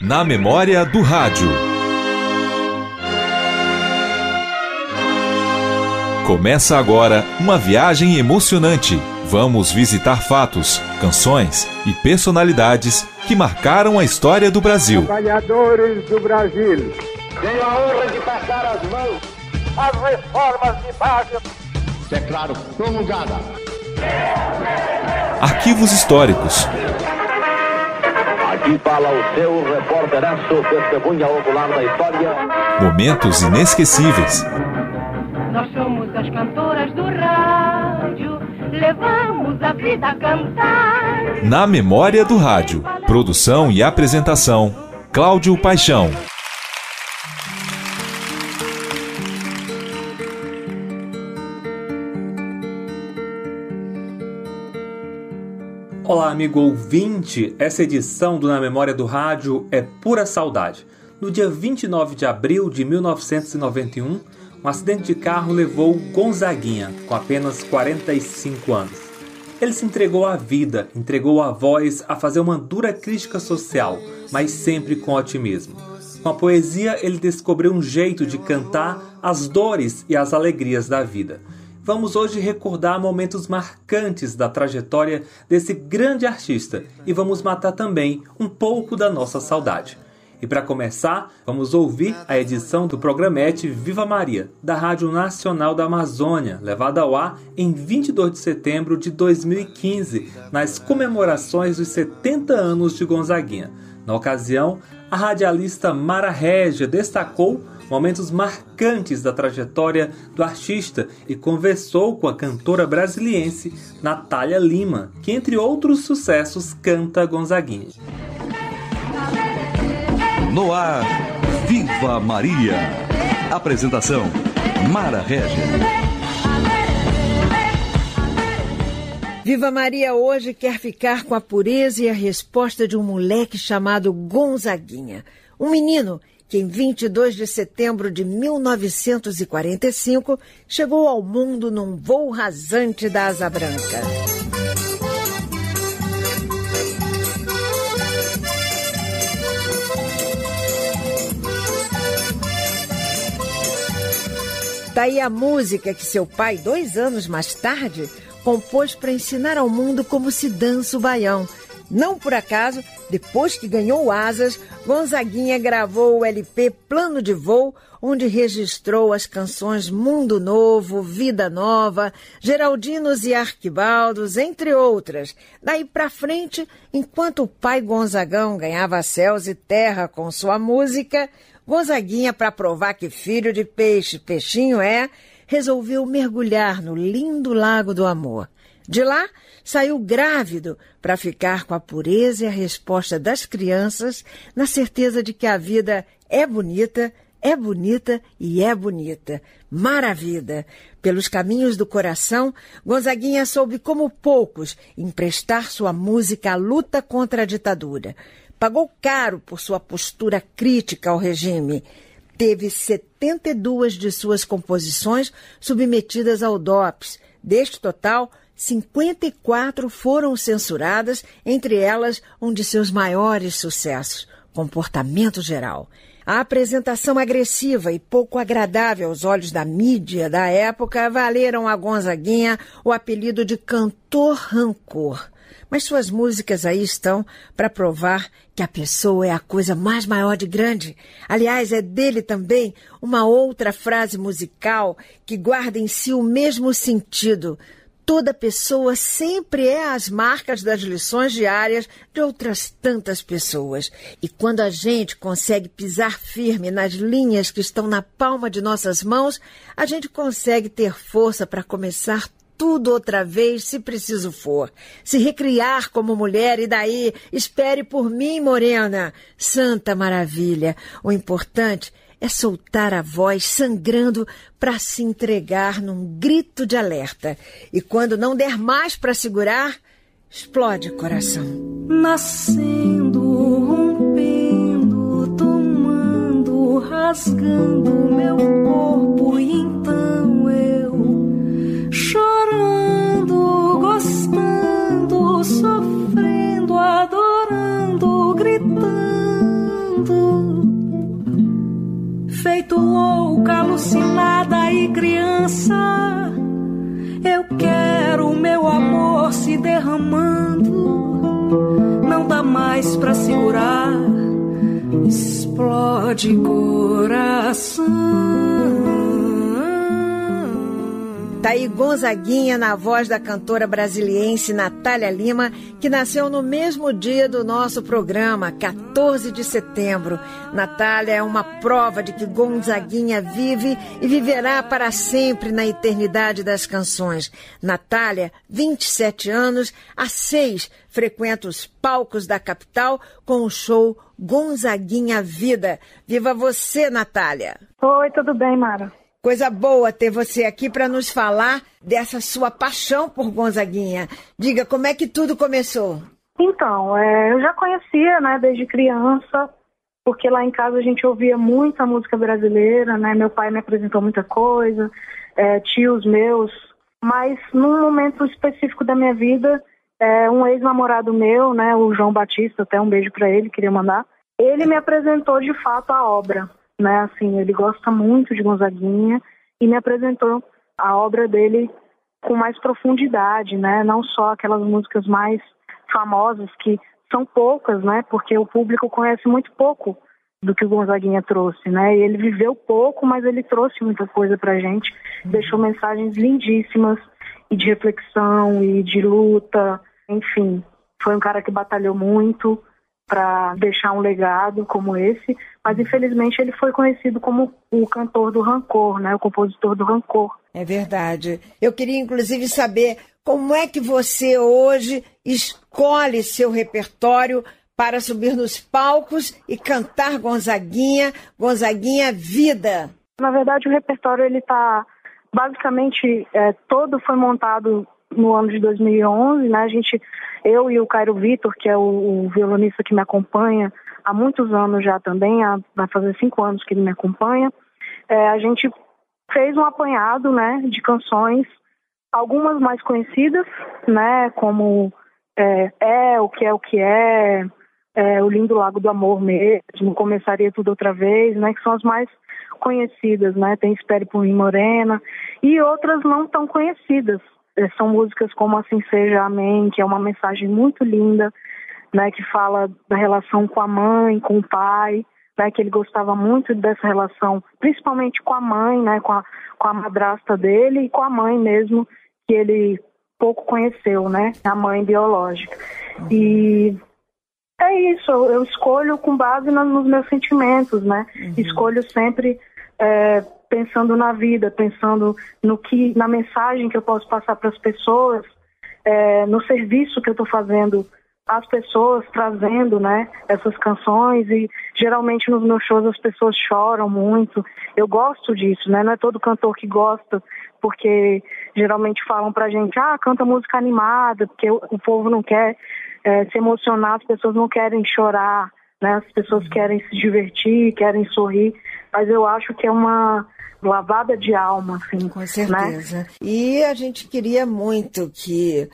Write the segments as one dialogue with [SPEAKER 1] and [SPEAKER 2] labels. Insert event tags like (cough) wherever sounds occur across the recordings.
[SPEAKER 1] Na memória do rádio. Começa agora uma viagem emocionante. Vamos visitar fatos, canções e personalidades que marcaram a história do Brasil.
[SPEAKER 2] Trabalhadores do Brasil. Tenho a honra de passar as mãos às reformas de base.
[SPEAKER 3] Declaro promulgada.
[SPEAKER 1] Arquivos históricos.
[SPEAKER 4] Aqui fala o seu repórteraço, testemunha ocular da história.
[SPEAKER 1] Momentos inesquecíveis.
[SPEAKER 5] Nós somos as cantoras do rádio, levamos a vida a cantar.
[SPEAKER 1] Na memória do rádio. Produção e apresentação: Cláudio Paixão.
[SPEAKER 6] Olá, amigo ouvinte! Essa edição do Na Memória do Rádio é pura saudade. No dia 29 de abril de 1991, um acidente de carro levou Gonzaguinha, com apenas 45 anos. Ele se entregou à vida, entregou a voz a fazer uma dura crítica social, mas sempre com otimismo. Com a poesia, ele descobriu um jeito de cantar as dores e as alegrias da vida. Vamos hoje recordar momentos marcantes da trajetória desse grande artista e vamos matar também um pouco da nossa saudade. E para começar, vamos ouvir a edição do programete Viva Maria, da Rádio Nacional da Amazônia, levada ao ar em 22 de setembro de 2015, nas comemorações dos 70 anos de Gonzaguinha. Na ocasião, a radialista Mara Régia destacou momentos marcantes da trajetória do artista e conversou com a cantora brasiliense Natália Lima, que entre outros sucessos canta Gonzaguinha.
[SPEAKER 1] No ar, Viva Maria. Apresentação: Mara Régia.
[SPEAKER 7] Viva Maria hoje quer ficar com a pureza e a resposta de um moleque chamado Gonzaguinha. Um menino que em 22 de setembro de 1945 chegou ao mundo num voo rasante da Asa Branca. Daí a música que seu pai, dois anos mais tarde, compôs para ensinar ao mundo como se dança o baião. Não por acaso, depois que ganhou asas, Gonzaguinha gravou o LP Plano de Voo, onde registrou as canções Mundo Novo, Vida Nova, Geraldinos e Arquibaldos, entre outras. Daí para frente, enquanto o pai Gonzagão ganhava céus e terra com sua música, Gonzaguinha, para provar que filho de peixe, peixinho é, resolveu mergulhar no lindo lago do amor. De lá, saiu grávido para ficar com a pureza e a resposta das crianças, na certeza de que a vida é bonita, é bonita e é bonita. Maravilha! Pelos caminhos do coração, Gonzaguinha soube, como poucos, emprestar sua música à luta contra a ditadura. Pagou caro por sua postura crítica ao regime. Teve 72 de suas composições submetidas ao DOPS. Deste total, 54 foram censuradas, entre elas um de seus maiores sucessos, Comportamento Geral. A apresentação agressiva e pouco agradável aos olhos da mídia da época valeram a Gonzaguinha o apelido de cantor rancor. Mas suas músicas aí estão para provar que a pessoa é a coisa mais maior de grande. Aliás, é dele também uma outra frase musical que guarda em si o mesmo sentido. Toda pessoa sempre é as marcas das lições diárias de outras tantas pessoas. E quando a gente consegue pisar firme nas linhas que estão na palma de nossas mãos, a gente consegue ter força para começar tudo outra vez, se preciso for. Se recriar como mulher e daí, espere por mim, morena. Santa maravilha. O importante é soltar a voz sangrando para se entregar num grito de alerta. E quando não der mais para segurar, explode o coração.
[SPEAKER 5] Nascendo, rompendo, tomando, rasgando meu corpo, e
[SPEAKER 8] alucinada e criança. Eu quero o meu amor se derramando, não dá mais pra segurar, explode coração.
[SPEAKER 7] Tá aí Gonzaguinha na voz da cantora brasiliense Natália Lima, que nasceu no mesmo dia do nosso programa, 14 de setembro. Natália é uma prova de que Gonzaguinha vive e viverá para sempre na eternidade das canções. Natália, 27 anos, há seis, frequenta os palcos da capital com o show Gonzaguinha Vida. Viva você, Natália!
[SPEAKER 9] Oi, tudo bem, Mara?
[SPEAKER 7] Coisa boa ter você aqui para nos falar dessa sua paixão por Gonzaguinha. Diga, como é que tudo começou?
[SPEAKER 9] Então, é, eu já conhecia, né, desde criança, porque lá em casa a gente ouvia muita música brasileira, né? Meu pai me apresentou muita coisa, é, tios meus, mas num momento específico da minha vida, é, um ex-namorado meu, né, o João Batista, até um beijo para ele, queria mandar, ele me apresentou de fato a obra né? Assim, ele gosta muito de Gonzaguinha e me apresentou a obra dele com mais profundidade, né? Não só aquelas músicas mais famosas que são poucas, né? Porque o público conhece muito pouco do que o Gonzaguinha trouxe, né? Ele viveu pouco, mas ele trouxe muita coisa pra gente, deixou mensagens lindíssimas e de reflexão e de luta, enfim. Foi um cara que batalhou muito, para deixar um legado como esse, mas infelizmente ele foi conhecido como o cantor do rancor, né, o compositor do rancor.
[SPEAKER 7] É verdade. Eu queria inclusive saber como é que você hoje escolhe seu repertório para subir nos palcos e cantar Gonzaguinha, Gonzaguinha Vida.
[SPEAKER 9] Na verdade, o repertório ele está basicamente é, todo foi montado no ano de 2011, né? A gente, eu e o Cairo Vitor, que é o, o, violonista que me acompanha há muitos anos já também, há, vai fazer cinco anos que ele me acompanha, é, a gente fez um apanhado, né, de canções, algumas mais conhecidas, né, como é, é o que é o que é, é, o lindo Lago do Amor mesmo, começaria tudo outra vez, né, que são as mais conhecidas, né, tem Espere por mim Morena e outras não tão conhecidas, são músicas como Assim Seja Amém, que é uma mensagem muito linda, né, que fala da relação com a mãe, com o pai, né, que ele gostava muito dessa relação, principalmente com a mãe, né, com a, com a madrasta dele e com a mãe mesmo, que ele pouco conheceu, né, a mãe biológica. E é isso, eu escolho com base nos meus sentimentos, né, uhum. escolho sempre é, pensando na vida, pensando no que, na mensagem que eu posso passar para as pessoas, é, no serviço que eu estou fazendo às pessoas, trazendo, né, essas canções e geralmente nos meus shows as pessoas choram muito. Eu gosto disso, né? Não é todo cantor que gosta, porque geralmente falam pra gente, ah, canta música animada, porque o, o povo não quer é, se emocionar, as pessoas não querem chorar, né? As pessoas querem se divertir, querem sorrir, mas eu acho que é uma lavada de alma, assim.
[SPEAKER 7] Com né? certeza. Né? E a gente queria muito que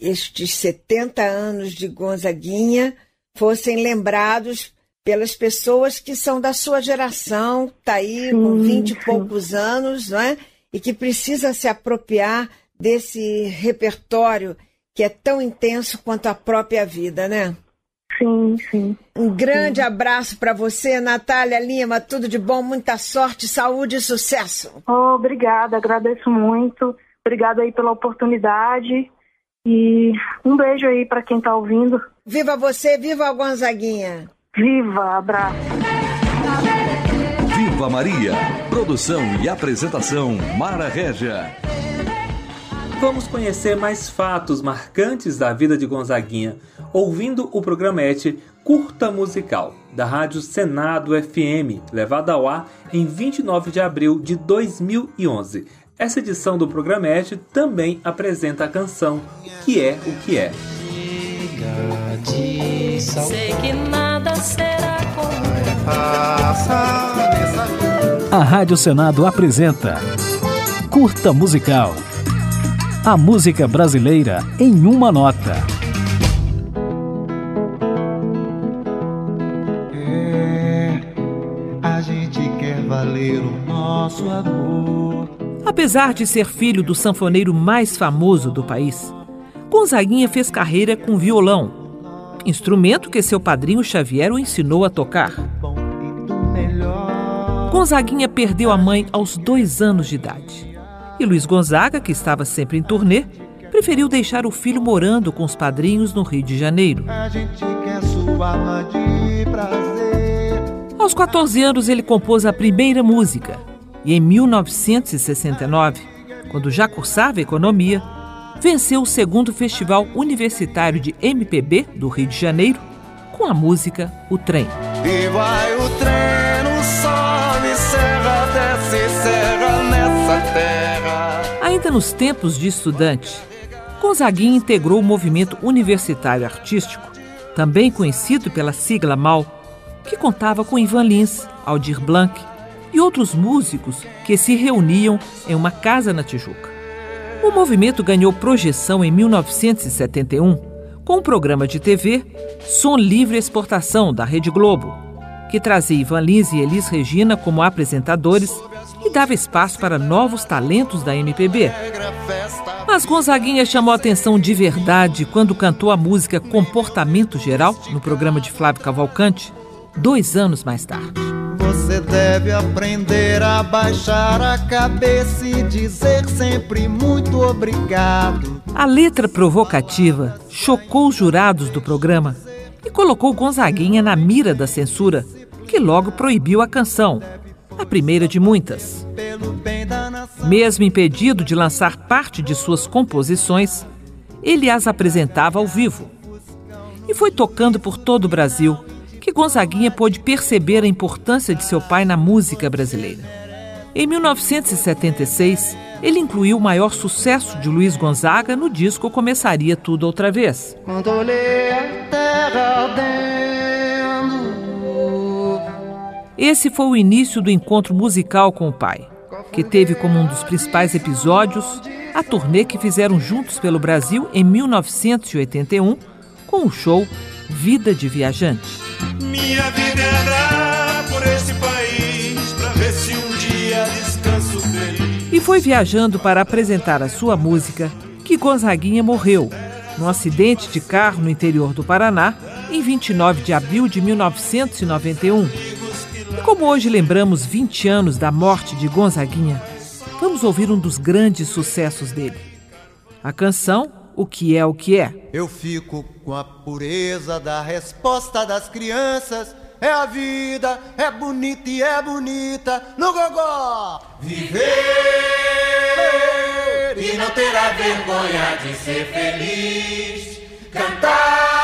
[SPEAKER 7] estes 70 anos de Gonzaguinha fossem lembrados pelas pessoas que são da sua geração, tá aí sim, com 20 e poucos anos, não é? E que precisa se apropriar desse repertório que é tão intenso quanto a própria vida, né?
[SPEAKER 9] Sim, sim.
[SPEAKER 7] Um grande sim. abraço para você, Natália Lima. Tudo de bom, muita sorte, saúde e sucesso.
[SPEAKER 9] Oh, obrigada, agradeço muito. Obrigada aí pela oportunidade. E um beijo aí para quem está ouvindo.
[SPEAKER 7] Viva você, viva a Gonzaguinha.
[SPEAKER 9] Viva, abraço.
[SPEAKER 1] Viva Maria. Produção e apresentação Mara Régia.
[SPEAKER 6] Vamos conhecer mais fatos marcantes da vida de Gonzaguinha ouvindo o programete Curta Musical, da Rádio Senado FM, levada ao ar em 29 de abril de 2011. Essa edição do programete também apresenta a canção Que é o que é. Como
[SPEAKER 10] A Rádio Senado apresenta Curta Musical. A música brasileira em uma nota.
[SPEAKER 11] É, a gente quer valer o nosso amor.
[SPEAKER 12] Apesar de ser filho do sanfoneiro mais famoso do país, Gonzaguinha fez carreira com violão, instrumento que seu padrinho Xavier o ensinou a tocar. É Gonzaguinha perdeu a mãe aos dois anos de idade. E Luiz Gonzaga, que estava sempre em turnê, preferiu deixar o filho morando com os padrinhos no Rio de Janeiro. Aos 14 anos, ele compôs a primeira música. E em 1969, quando já cursava economia, venceu o segundo Festival Universitário de MPB do Rio de Janeiro com a música O Trem.
[SPEAKER 11] E vai o trem sobe serra, desce serra nessa terra.
[SPEAKER 12] Ainda nos tempos de estudante, Gonzaguinha integrou o movimento universitário artístico, também conhecido pela sigla MAL, que contava com Ivan Lins, Aldir Blanc e outros músicos que se reuniam em uma casa na Tijuca. O movimento ganhou projeção em 1971 com o programa de TV Som Livre Exportação da Rede Globo, que trazia Ivan Lins e Elis Regina como apresentadores dava espaço para novos talentos da MPB. Mas Gonzaguinha chamou atenção de verdade quando cantou a música Comportamento Geral no programa de Flávio Cavalcante, dois anos mais tarde.
[SPEAKER 11] Você deve aprender a baixar a cabeça e dizer sempre muito obrigado.
[SPEAKER 12] A letra provocativa chocou os jurados do programa e colocou Gonzaguinha na mira da censura, que logo proibiu a canção, a primeira de muitas. Mesmo impedido de lançar parte de suas composições, ele as apresentava ao vivo. E foi tocando por todo o Brasil que Gonzaguinha pôde perceber a importância de seu pai na música brasileira. Em 1976, ele incluiu o maior sucesso de Luiz Gonzaga no disco Começaria Tudo Outra Vez.
[SPEAKER 11] Quando olhei a terra ardendo.
[SPEAKER 12] Esse foi o início do encontro musical com o pai, que teve como um dos principais episódios a turnê que fizeram juntos pelo Brasil em 1981 com o show Vida de Viajante.
[SPEAKER 13] Minha vida é andar por esse país pra ver se um dia descanso feliz.
[SPEAKER 12] E foi viajando para apresentar a sua música que Gonzaguinha morreu num acidente de carro no interior do Paraná em 29 de abril de 1991. E como hoje lembramos 20 anos da morte de Gonzaguinha, vamos ouvir um dos grandes sucessos dele. A canção O que é o que é.
[SPEAKER 11] Eu fico com a pureza da resposta das crianças. É a vida, é bonita e é bonita no gogó. Viver e não terá vergonha de ser feliz. Cantar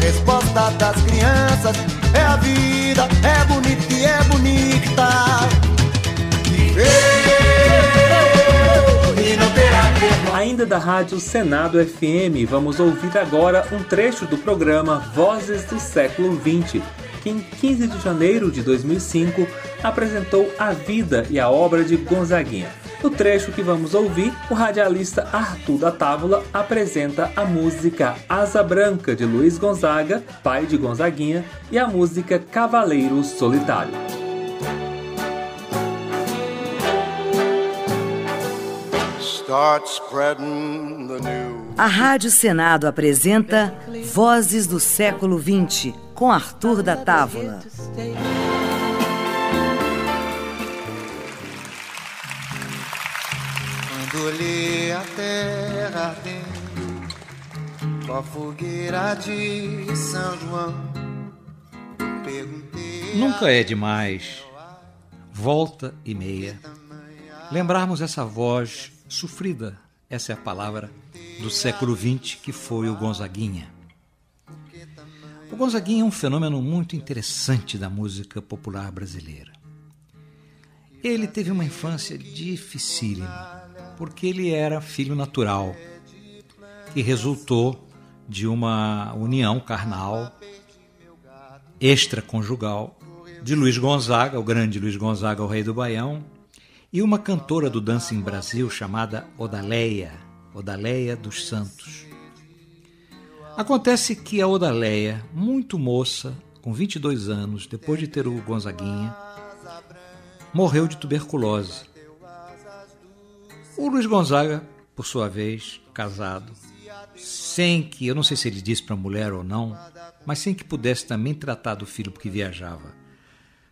[SPEAKER 11] Resposta das crianças. É a vida, é bonita e é bonita.
[SPEAKER 6] Ainda da Rádio Senado FM, vamos ouvir agora um trecho do programa Vozes do Século XX, que em 15 de janeiro de 2005 apresentou a vida e a obra de Gonzaguinha. No trecho que vamos ouvir, o radialista Arthur da Távola apresenta a música Asa Branca de Luiz Gonzaga, pai de Gonzaguinha, e a música Cavaleiro Solitário.
[SPEAKER 14] A Rádio Senado apresenta Vozes do Século XX, com Arthur da Távola.
[SPEAKER 11] Olhei a terra ardendo com a fogueira de São João, perguntei.
[SPEAKER 15] Nunca é demais, volta e meia, lembrarmos essa voz sofrida, essa é a palavra, do século XX que foi o Gonzaguinha. O Gonzaguinha é um fenômeno muito interessante da música popular brasileira. Ele teve uma infância dificílima, porque ele era filho natural, que resultou de uma união carnal extraconjugal de Luiz Gonzaga, o grande Luiz Gonzaga, o rei do Baião, e uma cantora do em Brasil chamada Odaleia, Odaleia dos Santos. Acontece que a Odaleia, muito moça, com 22 anos, depois de ter o Gonzaguinha, morreu de tuberculose. O Luiz Gonzaga, por sua vez, casado, sem que, eu não sei se ele disse para a mulher ou não, mas sem que pudesse também tratar do filho porque viajava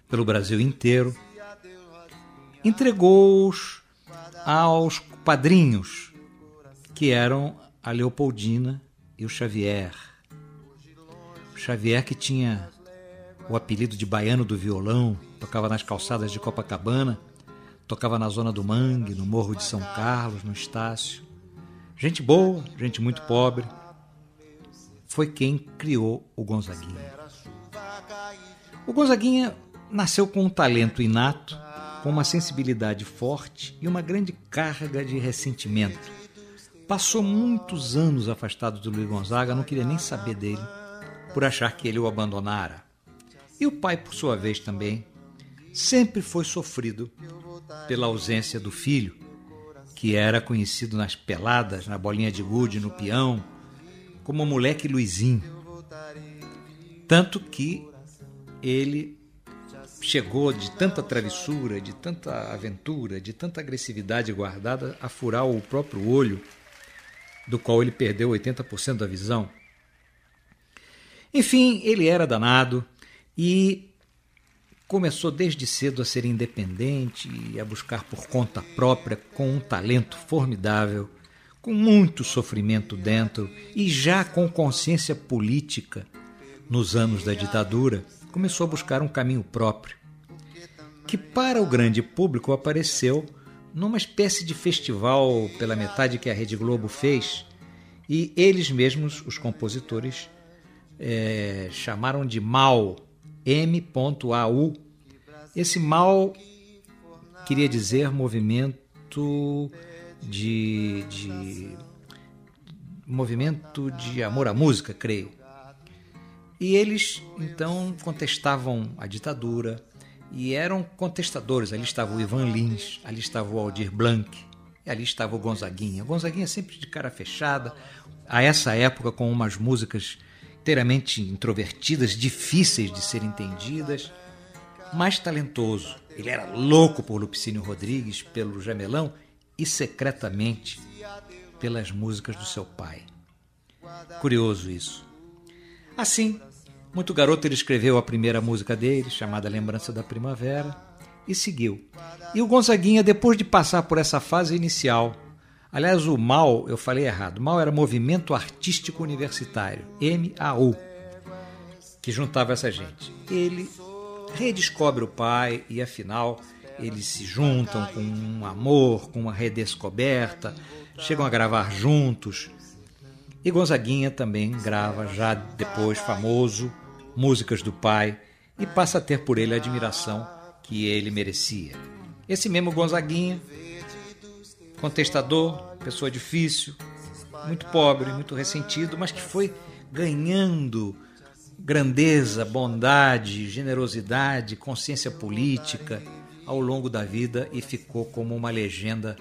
[SPEAKER 15] pelo Brasil inteiro, entregou-os aos padrinhos, que eram a Leopoldina e o Xavier. O Xavier que tinha o apelido de baiano do violão, tocava nas calçadas de Copacabana, tocava na zona do Mangue, no Morro de São Carlos, no Estácio. Gente boa, gente muito pobre. Foi quem criou o Gonzaguinha. O Gonzaguinha nasceu com um talento inato, com uma sensibilidade forte e uma grande carga de ressentimento. Passou muitos anos afastado do Luiz Gonzaga, não queria nem saber dele, por achar que ele o abandonara. E o pai, por sua vez, também, sempre foi sofrido pela ausência do filho, que era conhecido nas peladas, na bolinha de gude, no peão, como o moleque Luizinho. Tanto que ele chegou de tanta travessura, de tanta aventura, de tanta agressividade guardada a furar o próprio olho, do qual ele perdeu 80% da visão. Enfim, ele era danado e começou desde cedo a ser independente e a buscar por conta própria com um talento formidável, com muito sofrimento dentro e já com consciência política nos anos da ditadura, começou a buscar um caminho próprio, que para o grande público apareceu numa espécie de festival pela metade que a Rede Globo fez, e eles mesmos, os compositores, é, chamaram de MAU, M.AU. Esse MAU queria dizer movimento de, de movimento de amor à música, creio. E eles então contestavam a ditadura e eram contestadores. Ali estava o Ivan Lins, ali estava o Aldir Blanc, ali estava o Gonzaguinha. O Gonzaguinha sempre de cara fechada, a essa época com umas músicas inteiramente introvertidas, difíceis de serem entendidas, mas talentoso. Ele era louco por Lupicínio Rodrigues, pelo Jamelão e secretamente pelas músicas do seu pai. Curioso isso. Assim, muito garoto, ele escreveu a primeira música dele, chamada Lembrança da Primavera, e seguiu. E o Gonzaguinha, depois de passar por essa fase inicial, aliás, o MAU, eu falei errado, MAU era Movimento Artístico Universitário, MAU, que juntava essa gente. Ele redescobre o pai e, afinal, eles se juntam com um amor, com uma redescoberta, chegam a gravar juntos. E Gonzaguinha também grava, já depois famoso, músicas do pai e passa a ter por ele a admiração que ele merecia. Esse mesmo Gonzaguinha, contestador, pessoa difícil, muito pobre, muito ressentido, mas que foi ganhando grandeza, bondade, generosidade, consciência política ao longo da vida e ficou como uma legenda,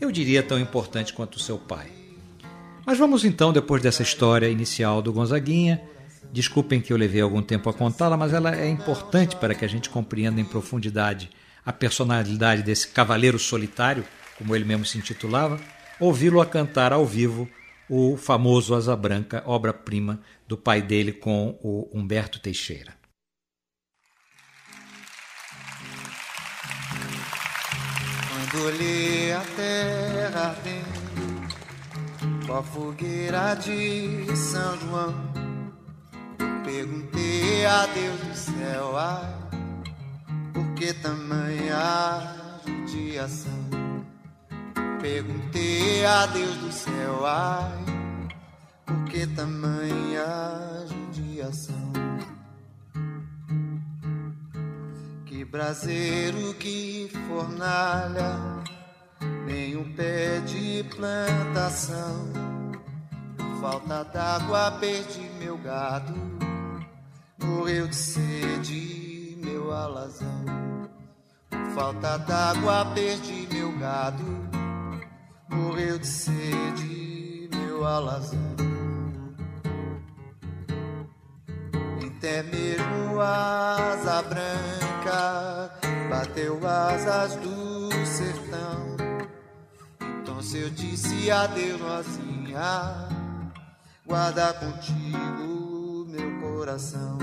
[SPEAKER 15] eu diria tão importante quanto seu pai. Mas vamos então, depois dessa história inicial do Gonzaguinha, desculpem que eu levei algum tempo a contá-la, mas ela é importante para que a gente compreenda em profundidade a personalidade desse cavaleiro solitário, como ele mesmo se intitulava, ouvi-lo a cantar ao vivo o famoso Asa Branca, obra-prima do pai dele com o Humberto Teixeira.
[SPEAKER 11] Quando olhei a terra ardendo com a fogueira de São João, perguntei a Deus do céu, ai, por que tamanha judiação? Perguntei a Deus do céu, ai, por que tamanha judiação? Que braseiro, que fornalha, nem um pé de plantação. Por falta d'água, perdi meu gado, morreu de sede meu alazão. Por falta d'água, perdi meu gado, morreu de sede meu alazão. Até mesmo asa branca bateu asas do sertão. Então se eu disse adeus, Rosinha, guarda contigo meu coração.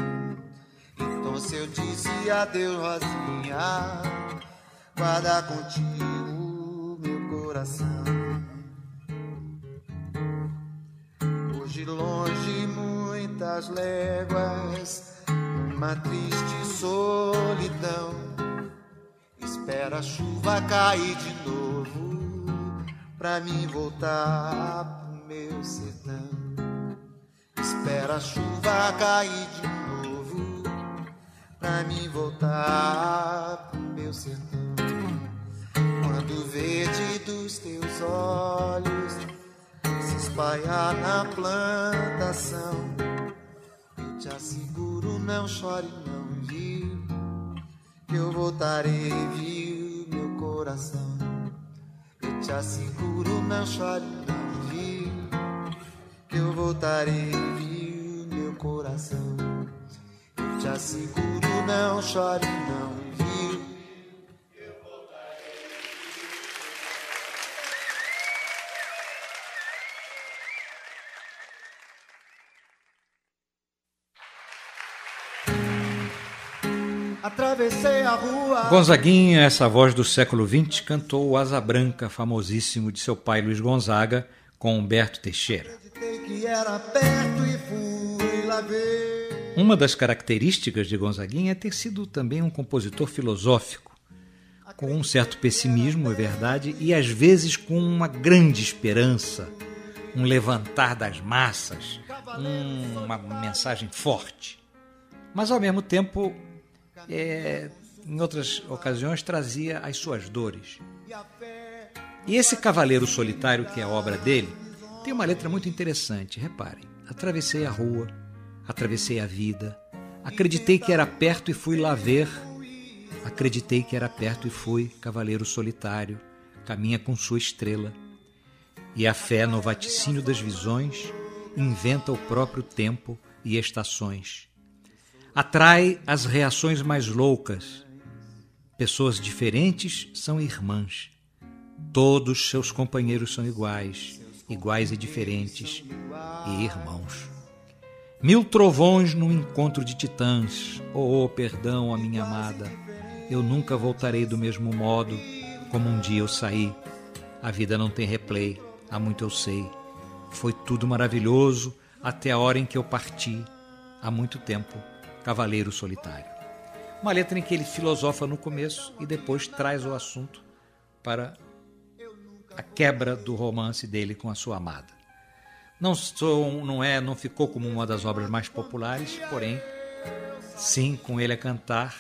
[SPEAKER 11] Então se eu disse adeus, Rosinha, guarda contigo meu coração. Muitas léguas, uma triste solidão. Espera a chuva cair de novo, pra mim voltar pro meu sertão. Espera a chuva cair de novo, pra mim voltar pro meu sertão. Quando o verde dos teus olhos se espalhar na plantação. Te asseguro, não chore, não, viu? Que eu voltarei, viu, meu coração. Eu te asseguro, não chore, não, viu? Que eu voltarei, viu, meu coração. Eu te asseguro, não chore, não, viu? Atravessei a rua.
[SPEAKER 15] Gonzaguinha, essa voz do século XX, cantou o Asa Branca, famosíssimo de seu pai Luiz Gonzaga, com Humberto Teixeira. Uma das características de Gonzaguinha é ter sido também um compositor filosófico, com um certo pessimismo, é verdade, e às vezes com uma grande esperança, um levantar das massas, um- uma mensagem forte. Mas ao mesmo tempo, é, em outras ocasiões, trazia as suas dores. E esse Cavaleiro Solitário, que é a obra dele, tem uma letra muito interessante. Reparem: atravessei a rua, atravessei a vida, acreditei que era perto e fui lá ver. Acreditei que era perto e fui, Cavaleiro Solitário, caminha com sua estrela. E a fé no vaticínio das visões inventa o próprio tempo e estações. Atrai as reações mais loucas. Pessoas diferentes são irmãs. Todos seus companheiros são iguais, iguais e diferentes, e irmãos. Mil trovões num encontro de titãs. Oh, perdão, a minha amada. Eu nunca voltarei do mesmo modo como um dia eu saí. A vida não tem replay, há muito eu sei. Foi tudo maravilhoso até a hora em que eu parti, há muito tempo, cavaleiro solitário. Uma letra em que ele filosofa no começo e depois traz o assunto para a quebra do romance dele com a sua amada. Não, sou, não é, não ficou como uma das obras mais populares, porém, sim, com ele a cantar,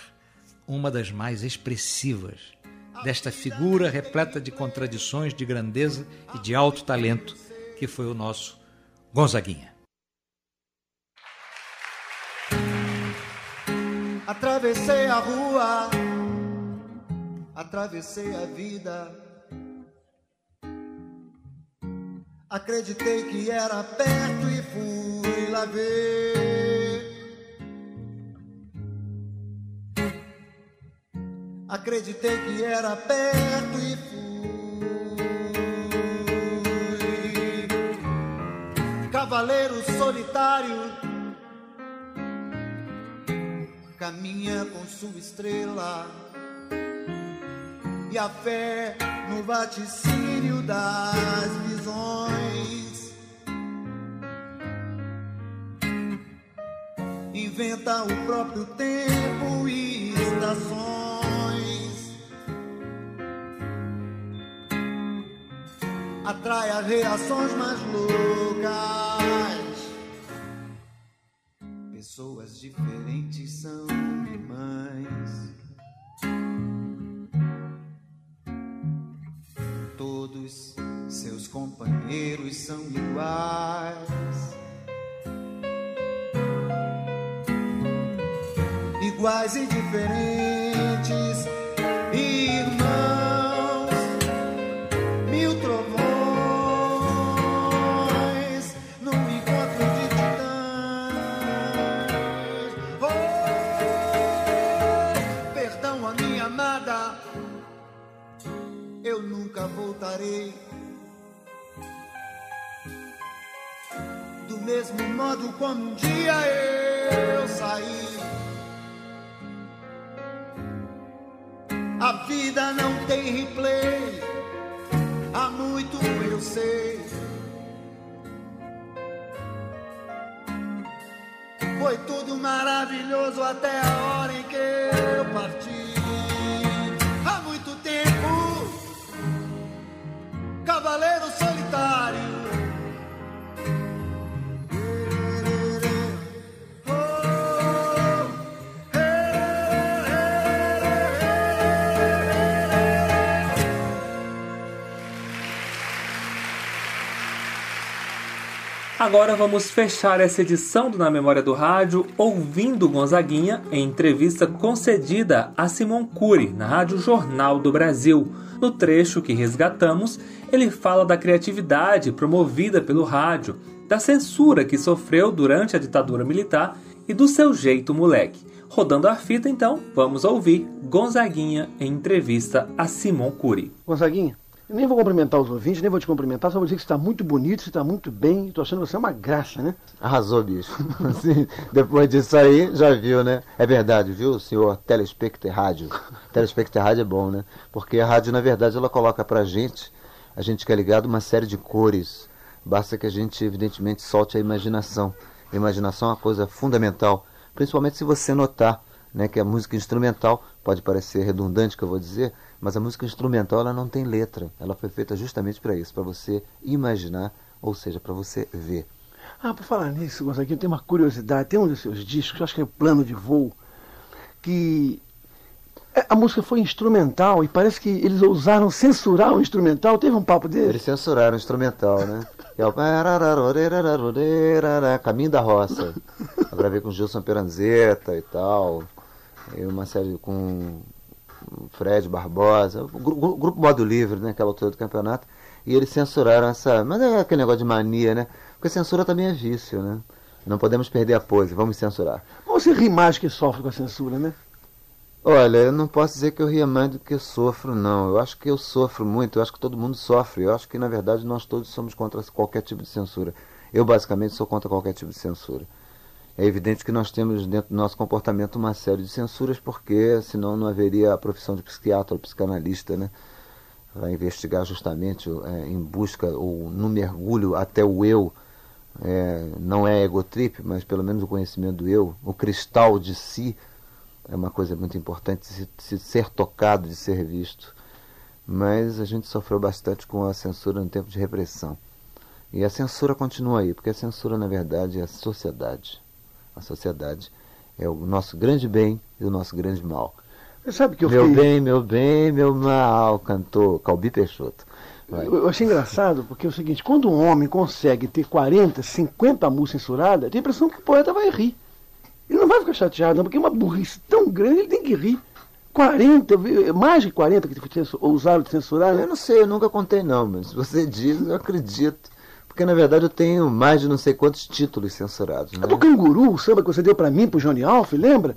[SPEAKER 15] uma das mais expressivas desta figura repleta de contradições, de grandeza e de alto talento que foi o nosso Gonzaguinha.
[SPEAKER 11] Atravessei a rua, atravessei a vida. Acreditei que era perto e fui lá ver. Acreditei que era perto e fui. Cavaleiro solitário caminha com sua estrela e a fé no vaticínio das visões. Inventa o próprio tempo e estações. Atrai as reações mais loucas. Diferentes são irmãs. Todos seus companheiros são iguais. Iguais e diferentes, irmãos, voltarei. Do mesmo modo como um dia eu saí. A vida não tem replay, há muito eu sei. Foi tudo maravilhoso até a hora em que eu parti. Cavaleiro solitário.
[SPEAKER 6] Agora vamos fechar essa edição do Na Memória do Rádio ouvindo Gonzaguinha em entrevista concedida a Simon Cury na Rádio Jornal do Brasil. No trecho que resgatamos, ele fala da criatividade promovida pelo rádio, da censura que sofreu durante a ditadura militar e do seu jeito moleque. Rodando a fita, então, vamos ouvir Gonzaguinha em entrevista a Simon Cury.
[SPEAKER 16] Gonzaguinha, eu nem vou cumprimentar os ouvintes, nem vou te cumprimentar, só vou dizer que você está muito bonito, você está muito bem, estou achando você uma graça, né?
[SPEAKER 17] Arrasou, bicho. (laughs) Assim, depois disso aí, já viu, né? É verdade, viu, senhor Telespecter Rádio? (laughs) Telespecter Rádio é bom, né? Porque a rádio, na verdade, ela coloca pra gente, a gente que é ligado, uma série de cores. Basta que a gente, evidentemente, solte a imaginação. A imaginação é uma coisa fundamental, principalmente se você notar né, que a música instrumental, pode parecer redundante que eu vou dizer, mas a música instrumental ela não tem letra. Ela foi feita justamente para isso, para você imaginar, ou seja, para você ver.
[SPEAKER 16] Ah, por falar nisso, Gonzaguinho, tem uma curiosidade. Tem um dos seus discos, eu acho que é Plano de Voo, que é, a música foi instrumental e parece que eles ousaram censurar o instrumental. Teve um papo dele?
[SPEAKER 17] Eles censuraram o instrumental, né? É o (laughs) Caminho da Roça. Eu gravei com Gilson Peranzeta e tal. E uma série com Fred Barbosa, o gru- grupo Modo Livre, né, aquela altura do campeonato, e eles censuraram essa. Mas é aquele negócio de mania, né? Porque censura também é vício, né? Não podemos perder a pose, vamos censurar.
[SPEAKER 16] Você ri mais que sofre com a censura, né?
[SPEAKER 17] Olha, eu não posso dizer que eu ria mais do que eu sofro, não. Eu acho que eu sofro muito, eu acho que todo mundo sofre. Eu acho que, na verdade, nós todos somos contra qualquer tipo de censura. Eu, basicamente, sou contra qualquer tipo de censura. É evidente que nós temos dentro do nosso comportamento uma série de censuras, porque senão não haveria a profissão de psiquiatra ou psicanalista, né? Vai investigar justamente é, em busca ou no mergulho até o eu. É, não é egotrip, mas pelo menos o conhecimento do eu, o cristal de si é uma coisa muito importante de, se, de ser tocado, de ser visto. Mas a gente sofreu bastante com a censura no tempo de repressão. E a censura continua aí, porque a censura, na verdade, é a sociedade. A sociedade é o nosso grande bem e o nosso grande mal.
[SPEAKER 16] Você sabe que eu
[SPEAKER 17] Meu
[SPEAKER 16] fiquei...
[SPEAKER 17] bem, meu bem, meu mal, cantou Calbi Peixoto. Vai.
[SPEAKER 16] Eu achei engraçado porque é o seguinte, quando um homem consegue ter 40, 50 músicas censuradas, tem a impressão que o poeta vai rir. Ele não vai ficar chateado, não, porque é uma burrice tão grande, ele tem que rir. 40, mais de 40 que usaram de censurar, né?
[SPEAKER 17] Eu não sei, eu nunca contei não, mas se você diz, eu acredito. Porque na verdade eu tenho mais de não sei quantos títulos censurados. Né?
[SPEAKER 16] É do Canguru, o samba que você deu pra mim, pro Johnny Alf, lembra?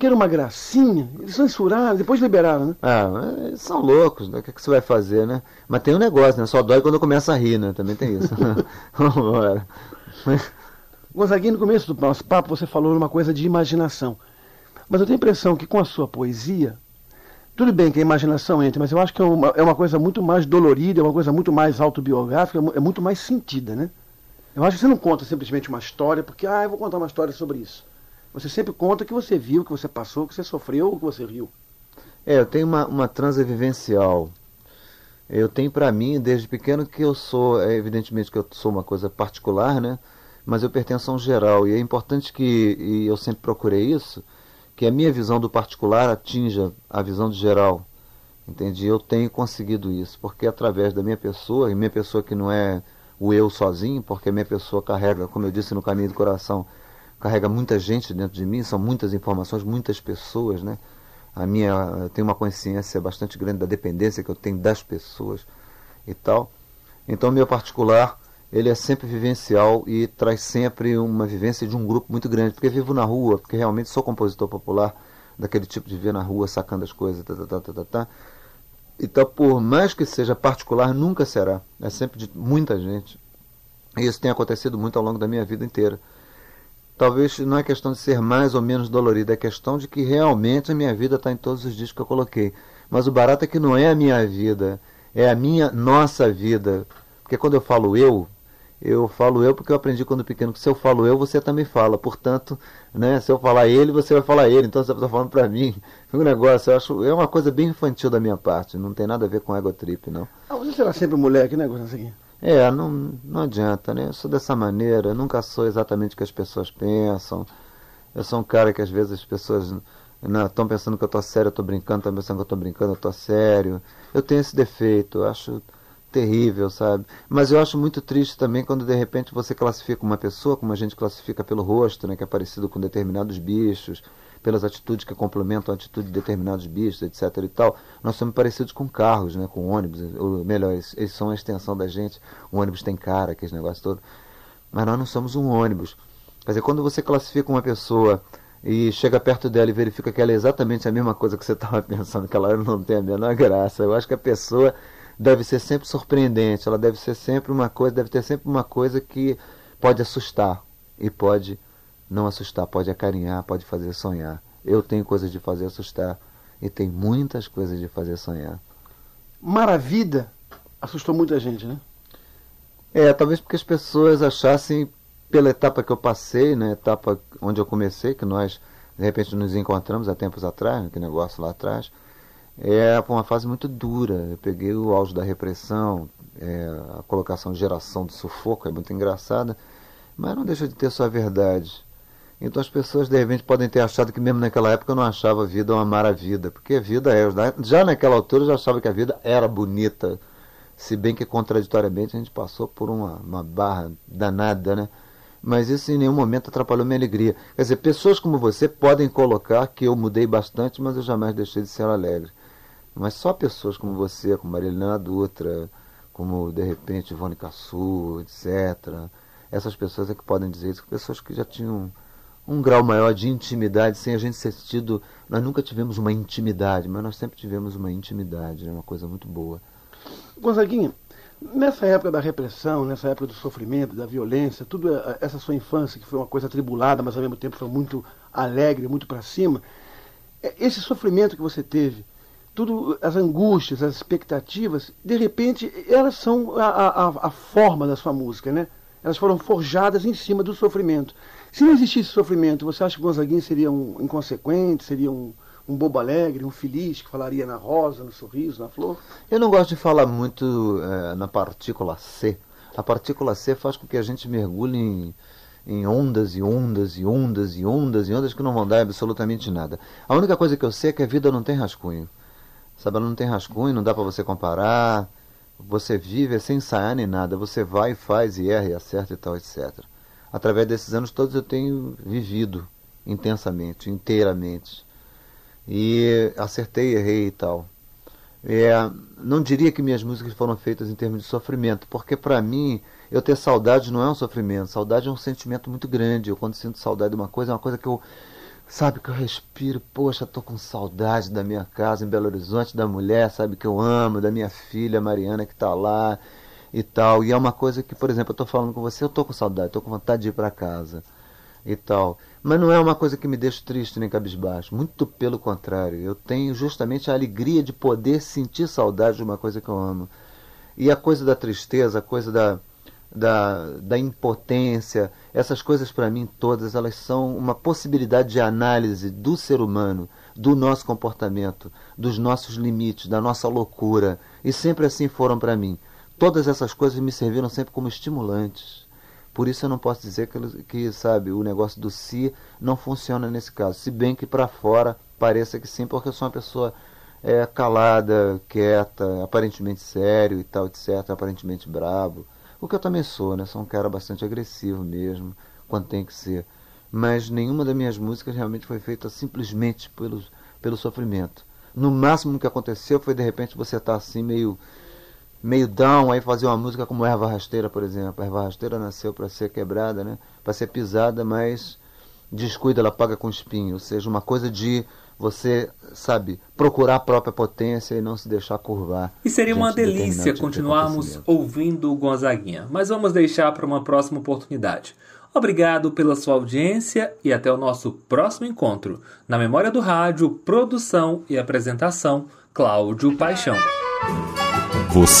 [SPEAKER 16] Que era uma gracinha. Eles censuraram, depois liberaram, né?
[SPEAKER 17] Ah, eles são loucos, né? O que, é que você vai fazer, né? Mas tem um negócio, né? Só dói quando começa a rir, né? Também tem isso. (laughs) Vamos embora. (laughs)
[SPEAKER 16] Gonzaguinho, no começo do nosso papo, você falou uma coisa de imaginação. Mas eu tenho a impressão que com a sua poesia, tudo bem que a imaginação entra, mas eu acho que é uma, é uma coisa muito mais dolorida, é uma coisa muito mais autobiográfica, é muito mais sentida, né? Eu acho que você não conta simplesmente uma história, porque, ah, eu vou contar uma história sobre isso. Você sempre conta o que você viu, o que você passou, o que você sofreu, o que você riu.
[SPEAKER 17] É, eu tenho uma, uma transa vivencial. Eu tenho para mim, desde pequeno, que eu sou, é, evidentemente que eu sou uma coisa particular, né? Mas eu pertenço a um geral. E é importante que, e eu sempre procurei isso, que a minha visão do particular atinja a visão do geral. Entendi? Eu tenho conseguido isso, porque através da minha pessoa, e minha pessoa que não é o eu sozinho, porque a minha pessoa carrega, como eu disse no caminho do coração, carrega muita gente dentro de mim, são muitas informações, muitas pessoas, né? A minha, tenho uma consciência bastante grande da dependência que eu tenho das pessoas e tal. Então, meu particular, ele é sempre vivencial e traz sempre uma vivência de um grupo muito grande, porque vivo na rua, porque realmente sou compositor popular, daquele tipo de ver na rua sacando as coisas, tá, tá, tá, tá, tá, tá. Então, por mais que seja particular, nunca será. É sempre de muita gente. E isso tem acontecido muito ao longo da minha vida inteira. Talvez não é questão de ser mais ou menos dolorido, é questão de que realmente a minha vida está em todos os dias que eu coloquei. Mas o barato é que não é a minha vida, é a minha, nossa vida. Porque quando eu falo eu, eu falo eu porque eu aprendi quando pequeno que se eu falo eu, você também fala. Portanto, né, se eu falar ele, você vai falar ele. Então você está falando para mim. (laughs) Um negócio, eu acho, é uma coisa bem infantil da minha parte. Não tem nada a ver com ego trip, não.
[SPEAKER 16] Ah, você será sempre moleque, né, Gonçalves?
[SPEAKER 17] É, não, não adianta, né? Eu sou dessa maneira, eu nunca sou exatamente o que as pessoas pensam. Eu sou um cara que às vezes as pessoas estão pensando que eu tô sério, eu tô brincando, estão pensando que eu tô brincando, eu tô sério. Eu tenho esse defeito, eu acho terrível, sabe? Mas eu acho muito triste também quando de repente você classifica uma pessoa, como a gente classifica pelo rosto, né, que é parecido com determinados bichos, pelas atitudes que complementam a atitude de determinados bichos, etc e tal. Nós somos parecidos com carros, né, com ônibus, ou melhor, eles, eles são a extensão da gente. O ônibus tem cara, aquele negócio todo. Mas nós não somos um ônibus. Quer dizer, quando você classifica uma pessoa e chega perto dela e verifica que ela é exatamente a mesma coisa que você estava (laughs) pensando, que ela não tem a menor graça. Eu acho que a pessoa deve ser sempre surpreendente, ela deve ser sempre uma coisa, deve ter sempre uma coisa que pode assustar e pode não assustar, pode acarinhar, pode fazer sonhar. Eu tenho coisas de fazer assustar e tem muitas coisas de fazer sonhar.
[SPEAKER 16] Maravilha assustou muita gente, né?
[SPEAKER 17] É, talvez porque as pessoas achassem pela etapa que eu passei, né, etapa onde eu comecei, que nós de repente nos encontramos há tempos atrás, que negócio lá atrás, é uma fase muito dura. Eu peguei o auge da repressão, é, a colocação de geração de sufoco, é muito engraçada, mas não deixa de ter sua verdade. Então as pessoas de repente podem ter achado que mesmo naquela época eu não achava a vida uma maravilha, porque a vida é. Já naquela altura eu já achava que a vida era bonita, se bem que contraditoriamente a gente passou por uma, uma barra danada, né? Mas isso em nenhum momento atrapalhou minha alegria. Quer dizer, pessoas como você podem colocar que eu mudei bastante, mas eu jamais deixei de ser alegre. Mas só pessoas como você, como Marilena Dutra, como de repente Ivone Cassu, etc. Essas pessoas é que podem dizer isso, pessoas que já tinham um grau maior de intimidade, sem a gente ser tido. Nós nunca tivemos uma intimidade, mas nós sempre tivemos uma intimidade, né? uma coisa muito boa.
[SPEAKER 16] Gonzaguinha, nessa época da repressão, nessa época do sofrimento, da violência, tudo eh, essa sua infância, que foi uma coisa atribulada, mas ao mesmo tempo foi muito alegre, muito para cima, eh, esse sofrimento que você teve, tudo as angústias, as expectativas, de repente elas são a, a, a forma da sua música, né? Elas foram forjadas em cima do sofrimento. Se não existisse sofrimento, você acha que Gonzaguinha seria um inconsequente, seria um, um bobo alegre, um feliz, que falaria na rosa, no sorriso, na flor?
[SPEAKER 17] Eu não gosto de falar muito é, na partícula C. A partícula C faz com que a gente mergulhe em, em ondas e ondas e ondas e ondas e ondas que não vão dar absolutamente nada. A única coisa que eu sei é que a vida não tem rascunho. Sabe, ela não tem rascunho, não dá para você comparar. Você vive sem ensaiar nem nada. Você vai, faz e erra e acerta e tal, etc. Através desses anos todos eu tenho vivido intensamente, inteiramente. E acertei, errei e tal. É, não diria que minhas músicas foram feitas em termos de sofrimento, porque para mim eu ter saudade não é um sofrimento. Saudade é um sentimento muito grande. Eu quando sinto saudade de uma coisa, é uma coisa que eu sabe que eu respiro, poxa, tô com saudade da minha casa em Belo Horizonte, da mulher, sabe que eu amo, da minha filha Mariana que tá lá e tal. E é uma coisa que, por exemplo, eu tô falando com você, eu tô com saudade, tô com vontade de ir para casa e tal. Mas não é uma coisa que me deixa triste nem cabisbaixo, muito pelo contrário. Eu tenho justamente a alegria de poder sentir saudade de uma coisa que eu amo. E a coisa da tristeza, a coisa da da, da impotência, essas coisas para mim todas elas são uma possibilidade de análise do ser humano, do nosso comportamento, dos nossos limites, da nossa loucura, e sempre assim foram para mim. Todas essas coisas me serviram sempre como estimulantes. Por isso eu não posso dizer que, que sabe, o negócio do si não funciona nesse caso, se bem que para fora pareça que sim, porque eu sou uma pessoa é, calada, quieta, aparentemente sério e tal, etc, aparentemente brabo. O que eu também sou, né? Sou um cara bastante agressivo mesmo, quando tem que ser. Mas nenhuma das minhas músicas realmente foi feita simplesmente pelo, pelo sofrimento. No máximo que aconteceu foi de repente você estar tá assim meio meio down, aí fazer uma música como Erva Rasteira, por exemplo. A Erva Rasteira nasceu para ser quebrada, né? Para ser pisada, mas descuida, ela paga com espinho. Ou seja, uma coisa de você, sabe, procurar a própria potência e não se deixar curvar.
[SPEAKER 6] E seria uma delícia tipo continuarmos ouvindo o Gonzaguinha, mas vamos deixar para uma próxima oportunidade. Obrigado pela sua audiência e até o nosso próximo encontro. Na Memória do Rádio, produção e apresentação, Cláudio Paixão.
[SPEAKER 1] Você